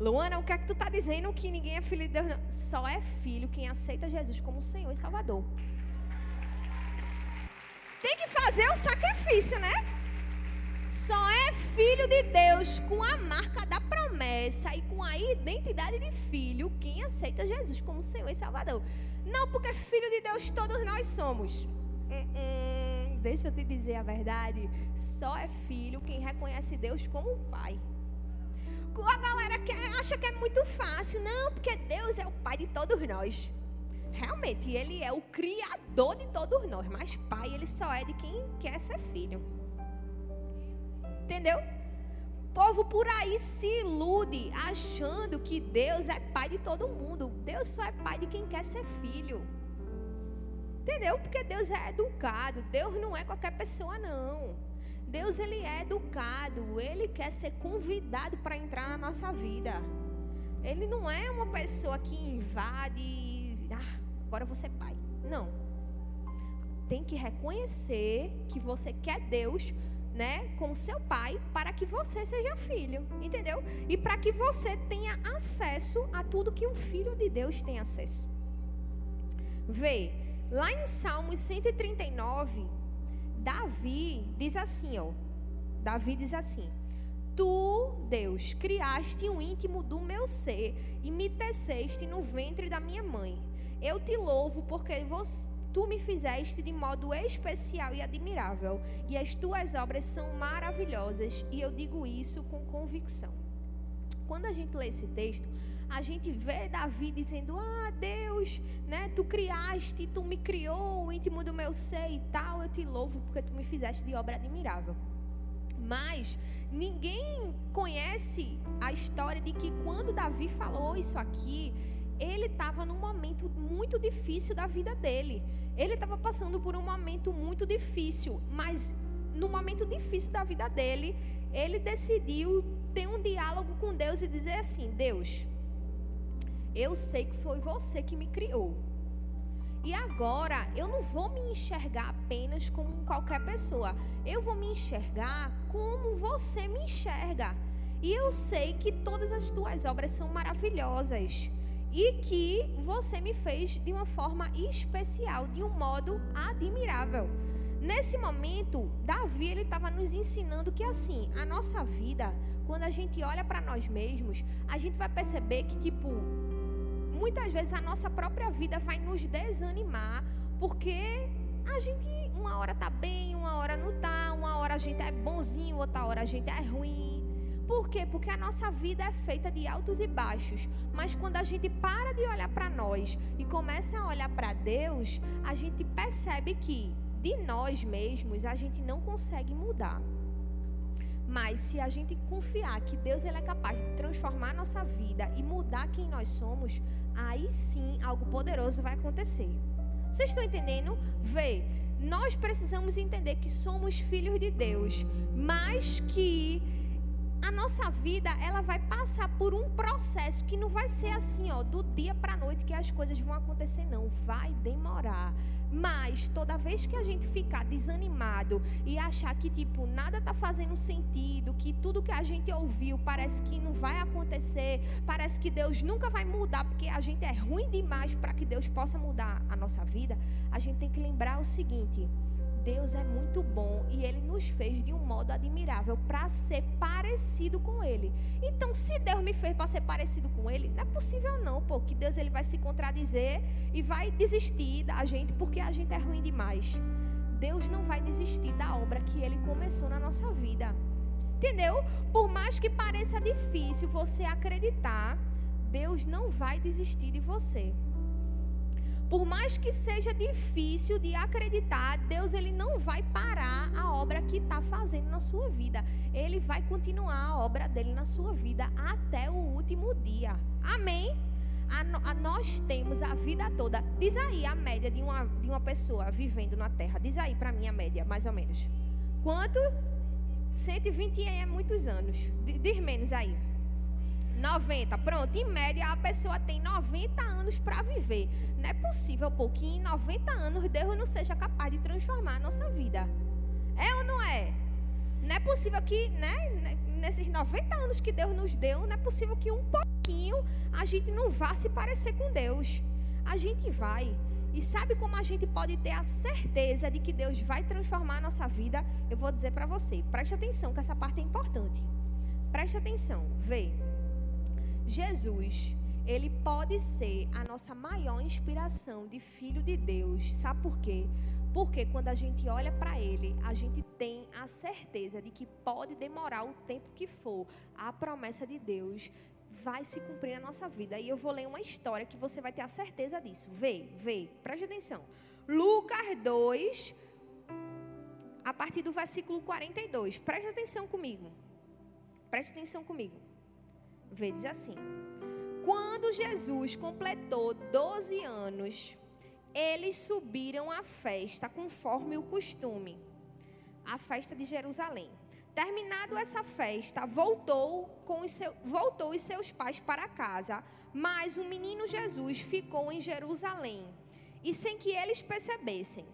Luana, o que é que tu está dizendo que ninguém é filho de Deus? Não. Só é filho quem aceita Jesus como Senhor e Salvador. Tem que fazer o sacrifício, né? Só é filho de Deus com a marca da promessa e com a identidade de filho quem aceita Jesus como Senhor e Salvador. Não porque filho de Deus todos nós somos. Hum, hum, deixa eu te dizer a verdade. Só é filho quem reconhece Deus como Pai a galera que acha que é muito fácil. Não, porque Deus é o pai de todos nós. Realmente, ele é o criador de todos nós. Mas pai, ele só é de quem quer ser filho. Entendeu? O povo por aí se ilude achando que Deus é pai de todo mundo. Deus só é pai de quem quer ser filho. Entendeu? Porque Deus é educado. Deus não é qualquer pessoa, não. Deus ele é educado, ele quer ser convidado para entrar na nossa vida. Ele não é uma pessoa que invade, e, ah, agora você é pai. Não. Tem que reconhecer que você quer Deus, né, como seu pai, para que você seja filho, entendeu? E para que você tenha acesso a tudo que um filho de Deus tem acesso. Vê, lá em Salmos 139, Davi diz assim, ó. Davi diz assim: Tu, Deus, criaste o íntimo do meu ser e me teceste no ventre da minha mãe. Eu te louvo porque você, tu me fizeste de modo especial e admirável, e as tuas obras são maravilhosas, e eu digo isso com convicção. Quando a gente lê esse texto, a gente vê Davi dizendo: Ah, Deus, né, tu criaste, tu me criou, o íntimo do meu ser e tal, eu te louvo porque tu me fizeste de obra admirável. Mas ninguém conhece a história de que quando Davi falou isso aqui, ele estava num momento muito difícil da vida dele. Ele estava passando por um momento muito difícil, mas no momento difícil da vida dele, ele decidiu ter um diálogo com Deus e dizer assim: Deus, eu sei que foi você que me criou. E agora eu não vou me enxergar apenas como qualquer pessoa. Eu vou me enxergar como você me enxerga. E eu sei que todas as tuas obras são maravilhosas e que você me fez de uma forma especial, de um modo admirável. Nesse momento, Davi ele estava nos ensinando que assim, a nossa vida, quando a gente olha para nós mesmos, a gente vai perceber que tipo muitas vezes a nossa própria vida vai nos desanimar, porque a gente uma hora tá bem, uma hora não tá, uma hora a gente é bonzinho, outra hora a gente é ruim. Por quê? Porque a nossa vida é feita de altos e baixos. Mas quando a gente para de olhar para nós e começa a olhar para Deus, a gente percebe que de nós mesmos a gente não consegue mudar. Mas se a gente confiar que Deus ele é capaz de transformar nossa vida e mudar quem nós somos, aí sim algo poderoso vai acontecer. Vocês estão entendendo? Vê, nós precisamos entender que somos filhos de Deus, mas que a nossa vida ela vai passar por um processo que não vai ser assim, ó, do dia para noite que as coisas vão acontecer, não. Vai demorar. Mas toda vez que a gente ficar desanimado e achar que tipo nada tá fazendo sentido, que tudo que a gente ouviu parece que não vai acontecer, parece que Deus nunca vai mudar porque a gente é ruim demais para que Deus possa mudar a nossa vida, a gente tem que lembrar o seguinte: Deus é muito bom e ele nos fez de um modo admirável para ser parecido com ele. Então, se Deus me fez para ser parecido com ele, não é possível não, pô, que Deus ele vai se contradizer e vai desistir da gente porque a gente é ruim demais. Deus não vai desistir da obra que ele começou na nossa vida. Entendeu? Por mais que pareça difícil você acreditar, Deus não vai desistir de você. Por mais que seja difícil de acreditar, Deus ele não vai parar a obra que está fazendo na sua vida. Ele vai continuar a obra dele na sua vida até o último dia. Amém? A, a, nós temos a vida toda. Diz aí a média de uma, de uma pessoa vivendo na Terra. Diz aí para mim a média, mais ou menos. Quanto? 120 é muitos anos. Diz menos aí. 90, pronto. Em média, a pessoa tem 90 anos para viver. Não é possível, pô, que em 90 anos Deus não seja capaz de transformar a nossa vida. É ou não é? Não é possível que, né, nesses 90 anos que Deus nos deu, não é possível que um pouquinho a gente não vá se parecer com Deus. A gente vai. E sabe como a gente pode ter a certeza de que Deus vai transformar a nossa vida? Eu vou dizer para você. Preste atenção que essa parte é importante. Preste atenção. Vê. Jesus, ele pode ser a nossa maior inspiração de filho de Deus. Sabe por quê? Porque quando a gente olha para ele, a gente tem a certeza de que pode demorar o tempo que for, a promessa de Deus vai se cumprir na nossa vida. E eu vou ler uma história que você vai ter a certeza disso. Vê, vê, preste atenção. Lucas 2, a partir do versículo 42. Preste atenção comigo. Preste atenção comigo. Vê, diz assim: Quando Jesus completou 12 anos, eles subiram à festa conforme o costume, a festa de Jerusalém. Terminado essa festa, voltou com os seu, voltou os seus pais para casa, mas o menino Jesus ficou em Jerusalém, e sem que eles percebessem,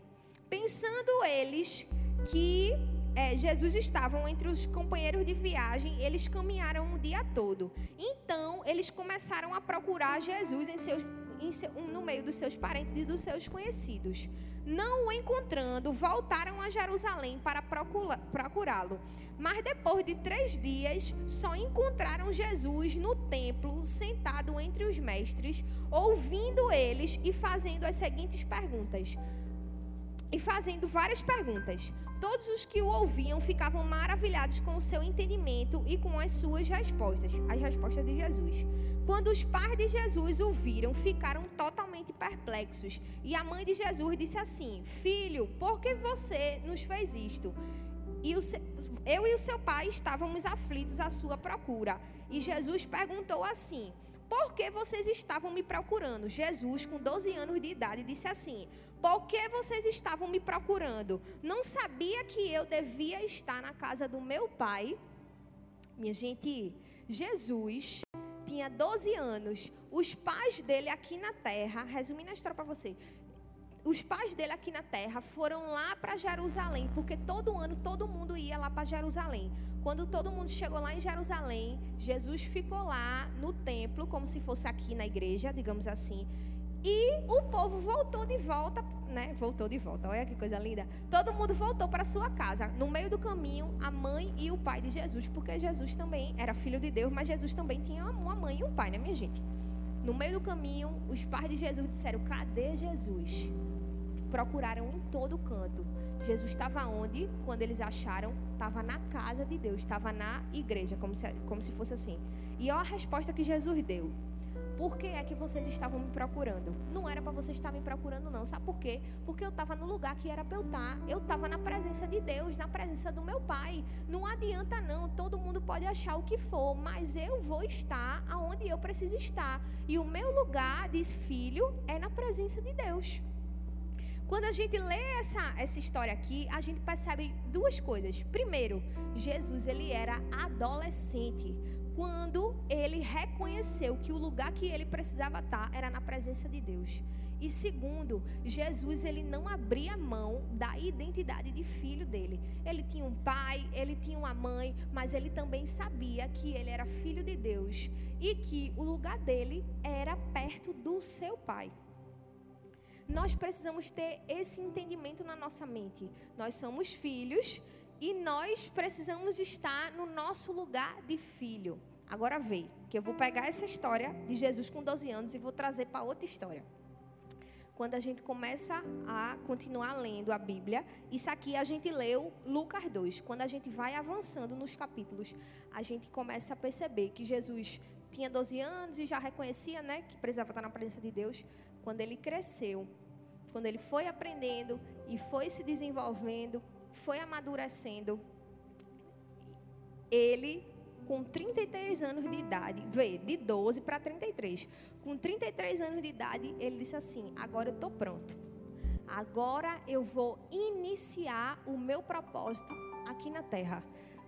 pensando eles que é, Jesus estavam entre os companheiros de viagem, eles caminharam o dia todo. Então, eles começaram a procurar Jesus em seus, em seu, no meio dos seus parentes e dos seus conhecidos. Não o encontrando, voltaram a Jerusalém para procurá-lo. Mas depois de três dias, só encontraram Jesus no templo, sentado entre os mestres, ouvindo eles e fazendo as seguintes perguntas. E fazendo várias perguntas. Todos os que o ouviam ficavam maravilhados com o seu entendimento e com as suas respostas, as respostas de Jesus. Quando os pais de Jesus o viram, ficaram totalmente perplexos. E a mãe de Jesus disse assim: Filho, por que você nos fez isto? e o, eu e o seu pai estávamos aflitos à sua procura. E Jesus perguntou assim: Por que vocês estavam me procurando? Jesus, com 12 anos de idade, disse assim: Por que vocês estavam me procurando? Não sabia que eu devia estar na casa do meu pai? Minha gente, Jesus tinha 12 anos. Os pais dele aqui na terra, resumindo a história para você, os pais dele aqui na terra foram lá para Jerusalém, porque todo ano todo mundo ia lá para Jerusalém. Quando todo mundo chegou lá em Jerusalém, Jesus ficou lá no templo, como se fosse aqui na igreja, digamos assim. E o povo voltou de volta, né? Voltou de volta. Olha que coisa linda. Todo mundo voltou para sua casa. No meio do caminho, a mãe e o pai de Jesus, porque Jesus também era filho de Deus, mas Jesus também tinha uma mãe e um pai, né, minha gente? No meio do caminho, os pais de Jesus disseram: "Cadê Jesus?" Procuraram em todo canto. Jesus estava onde? Quando eles acharam, estava na casa de Deus, estava na igreja, como se, como se fosse assim. E olha a resposta que Jesus deu. Por que é que vocês estavam me procurando? Não era para vocês estar me procurando, não. Sabe por quê? Porque eu estava no lugar que era para eu estar. Eu estava na presença de Deus, na presença do meu Pai. Não adianta, não. Todo mundo pode achar o que for, mas eu vou estar aonde eu preciso estar. E o meu lugar, diz filho, é na presença de Deus. Quando a gente lê essa, essa história aqui, a gente percebe duas coisas. Primeiro, Jesus ele era adolescente quando ele reconheceu que o lugar que ele precisava estar era na presença de Deus. E segundo, Jesus ele não abria mão da identidade de filho dele. Ele tinha um pai, ele tinha uma mãe, mas ele também sabia que ele era filho de Deus e que o lugar dele era perto do seu pai nós precisamos ter esse entendimento na nossa mente. Nós somos filhos e nós precisamos estar no nosso lugar de filho. Agora vê, que eu vou pegar essa história de Jesus com 12 anos e vou trazer para outra história. Quando a gente começa a continuar lendo a Bíblia, isso aqui a gente leu Lucas 2. Quando a gente vai avançando nos capítulos, a gente começa a perceber que Jesus tinha 12 anos e já reconhecia, né, que precisava estar na presença de Deus quando ele cresceu, quando ele foi aprendendo e foi se desenvolvendo, foi amadurecendo, ele com 33 anos de idade, vê, de 12 para 33. Com 33 anos de idade, ele disse assim: "Agora eu estou pronto. Agora eu vou iniciar o meu propósito aqui na terra."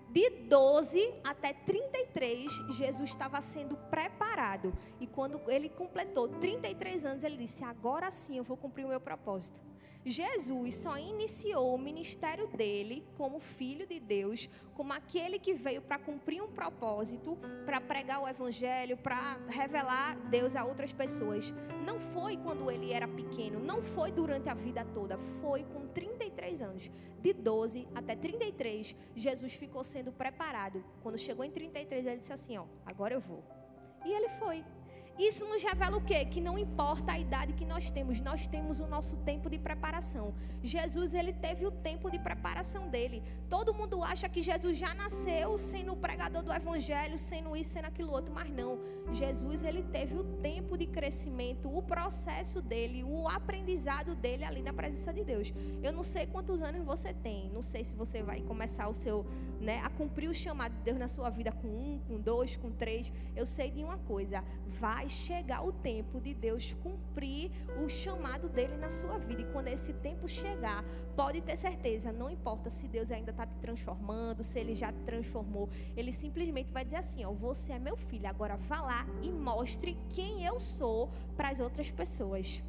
De 12 até 33, Jesus estava sendo preparado. E quando ele completou 33 anos, ele disse: Agora sim eu vou cumprir o meu propósito. Jesus só iniciou o ministério dele como filho de Deus, como aquele que veio para cumprir um propósito, para pregar o evangelho, para revelar Deus a outras pessoas. Não foi quando ele era pequeno, não foi durante a vida toda, foi com 33 anos. De 12 até 33, Jesus ficou sendo preparado. Quando chegou em 33, ele disse assim: Ó, agora eu vou. E ele foi. Isso nos revela o quê? Que não importa a idade que nós temos, nós temos o nosso tempo de preparação. Jesus, ele teve o tempo de preparação dele. Todo mundo acha que Jesus já nasceu sendo o pregador do evangelho, sendo isso, sendo aquilo outro, mas não. Jesus, ele teve o tempo de crescimento, o processo dele, o aprendizado dele ali na presença de Deus. Eu não sei quantos anos você tem, não sei se você vai começar o seu, né, a cumprir o chamado de Deus na sua vida com um, com dois, com três. Eu sei de uma coisa, vai vai chegar o tempo de Deus cumprir o chamado dele na sua vida. E quando esse tempo chegar, pode ter certeza, não importa se Deus ainda está te transformando, se ele já te transformou, ele simplesmente vai dizer assim: ó, você é meu filho, agora vá lá e mostre quem eu sou para as outras pessoas.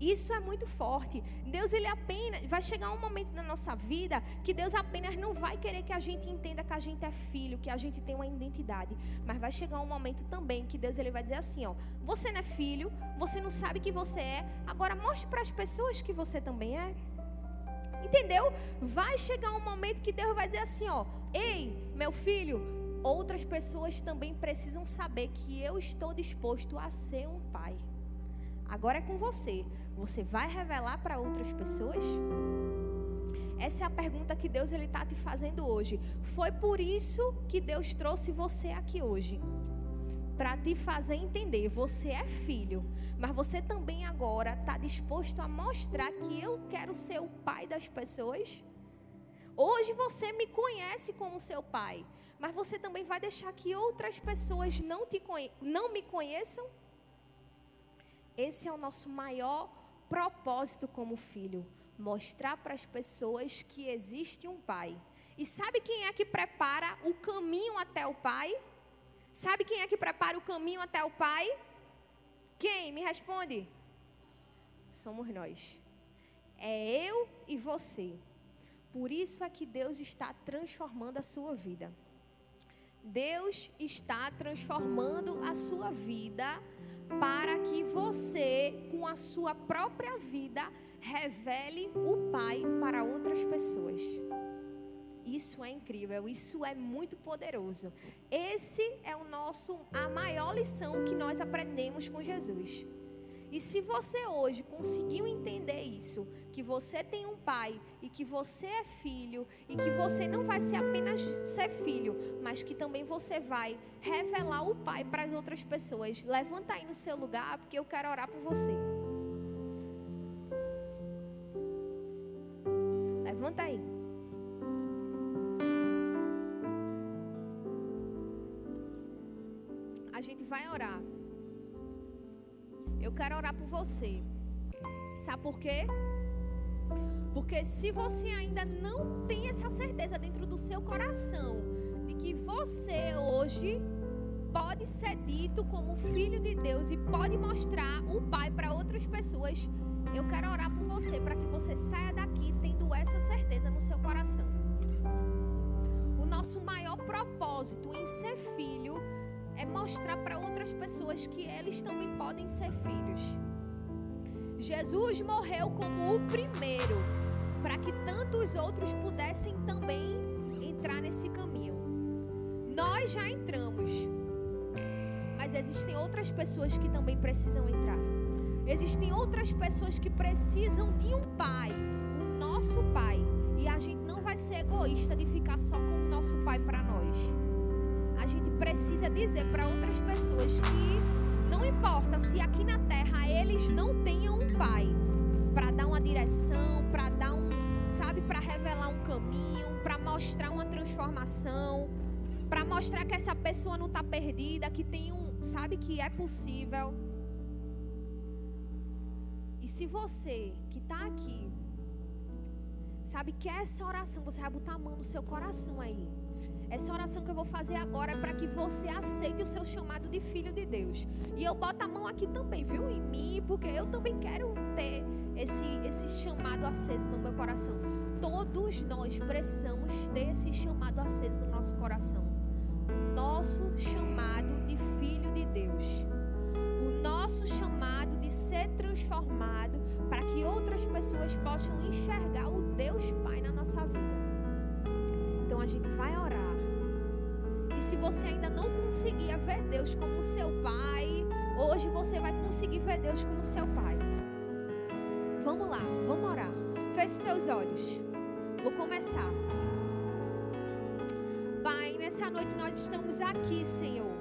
Isso é muito forte. Deus ele apenas vai chegar um momento na nossa vida que Deus apenas não vai querer que a gente entenda que a gente é filho, que a gente tem uma identidade, mas vai chegar um momento também que Deus ele vai dizer assim, ó, você não é filho, você não sabe que você é, agora mostre para as pessoas que você também é. Entendeu? Vai chegar um momento que Deus vai dizer assim, ó, ei, meu filho, outras pessoas também precisam saber que eu estou disposto a ser um pai. Agora é com você. Você vai revelar para outras pessoas? Essa é a pergunta que Deus ele está te fazendo hoje. Foi por isso que Deus trouxe você aqui hoje. Para te fazer entender, você é filho, mas você também agora está disposto a mostrar que eu quero ser o pai das pessoas? Hoje você me conhece como seu pai, mas você também vai deixar que outras pessoas não, te não me conheçam? Esse é o nosso maior propósito como filho: mostrar para as pessoas que existe um pai. E sabe quem é que prepara o caminho até o pai? Sabe quem é que prepara o caminho até o pai? Quem? Me responde. Somos nós. É eu e você. Por isso é que Deus está transformando a sua vida. Deus está transformando a sua vida para que você, com a sua própria vida, revele o Pai para outras pessoas. Isso é incrível, isso é muito poderoso. Esse é o nosso a maior lição que nós aprendemos com Jesus. E se você hoje conseguiu entender isso, que você tem um pai e que você é filho e que você não vai ser apenas ser filho, mas que também você vai revelar o pai para as outras pessoas. Levanta aí no seu lugar, porque eu quero orar por você. Levanta aí. Quero orar por você. Sabe por quê? Porque se você ainda não tem essa certeza dentro do seu coração de que você hoje pode ser dito como filho de Deus e pode mostrar o Pai para outras pessoas, eu quero orar por você para que você saia daqui tendo essa certeza no seu coração. O nosso maior propósito em ser filho é mostrar para outras pessoas que eles também podem ser filhos. Jesus morreu como o primeiro, para que tantos outros pudessem também entrar nesse caminho. Nós já entramos, mas existem outras pessoas que também precisam entrar. Existem outras pessoas que precisam de um pai, o nosso pai. E a gente não vai ser egoísta de ficar só com o nosso pai para nós precisa dizer para outras pessoas que não importa se aqui na terra eles não tenham um pai para dar uma direção, para dar um, sabe, para revelar um caminho, para mostrar uma transformação, para mostrar que essa pessoa não está perdida, que tem um, sabe, que é possível. E se você que está aqui, sabe que essa oração, você vai botar a mão no seu coração aí. Essa oração que eu vou fazer agora é para que você aceite o seu chamado de filho de Deus. E eu boto a mão aqui também, viu? Em mim, porque eu também quero ter esse, esse chamado aceso no meu coração. Todos nós precisamos ter esse chamado aceso no nosso coração. O nosso chamado de filho de Deus. O nosso chamado de ser transformado para que outras pessoas possam enxergar o Deus Pai na nossa vida. Então a gente vai orar. E se você ainda não conseguia ver Deus como seu pai, hoje você vai conseguir ver Deus como seu pai. Vamos lá, vamos orar. Feche seus olhos. Vou começar. Pai, nessa noite nós estamos aqui, Senhor.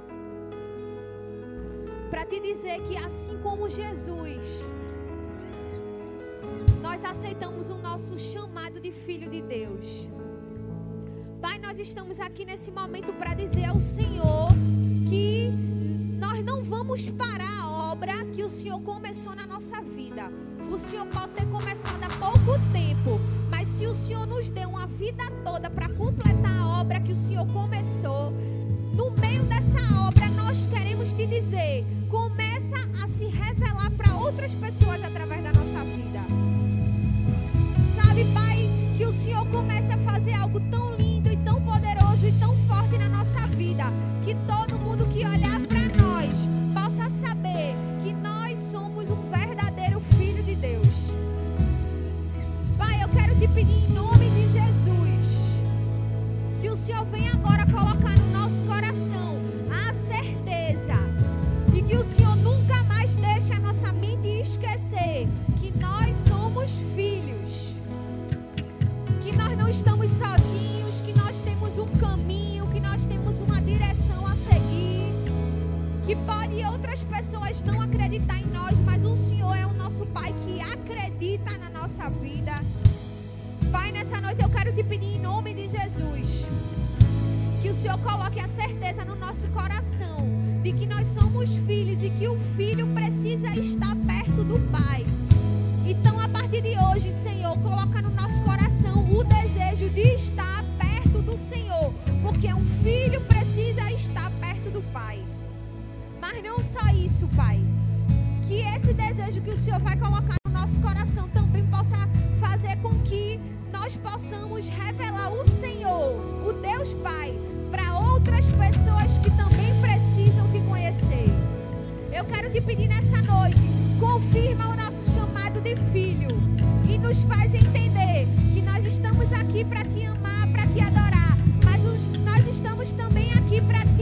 Para te dizer que assim como Jesus, nós aceitamos o nosso chamado de filho de Deus. Nós estamos aqui nesse momento para dizer ao Senhor que nós não vamos parar a obra que o Senhor começou na nossa vida. O Senhor pode ter começado há pouco tempo, mas se o Senhor nos deu uma vida toda para completar a obra que o Senhor começou, no meio dessa obra nós queremos te dizer: começa a se revelar para outras pessoas através da nossa vida. Sabe, Pai, que o Senhor comece a fazer algo tão que venha agora colocar no nosso coração a certeza e que o Senhor nunca mais deixe a nossa mente esquecer que nós somos filhos, que nós não estamos sozinhos um caminho, que nós temos uma direção a seguir. Que pode outras pessoas não acreditar em nós, mas o Senhor é o nosso Pai que acredita na nossa vida. Pai, nessa noite eu quero te pedir em nome de Jesus que o Senhor coloque a certeza no nosso coração de que nós somos filhos e que o filho precisa estar perto do Pai. Então, a partir de hoje, Senhor, coloca no nosso coração o desejo de estar perto do Senhor, porque um filho precisa estar perto do Pai. Mas não só isso, Pai. Que esse desejo que o Senhor vai colocar no nosso coração também possa fazer com que nós possamos revelar o Senhor, o Deus Pai, para outras pessoas que também precisam te conhecer. Eu quero te pedir nessa noite, confirma o nosso chamado de filho e nos faz entender que nós estamos aqui para te amar, para te adorar, mas nós estamos também aqui para te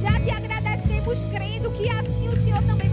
já te agradecemos, crendo que assim o Senhor também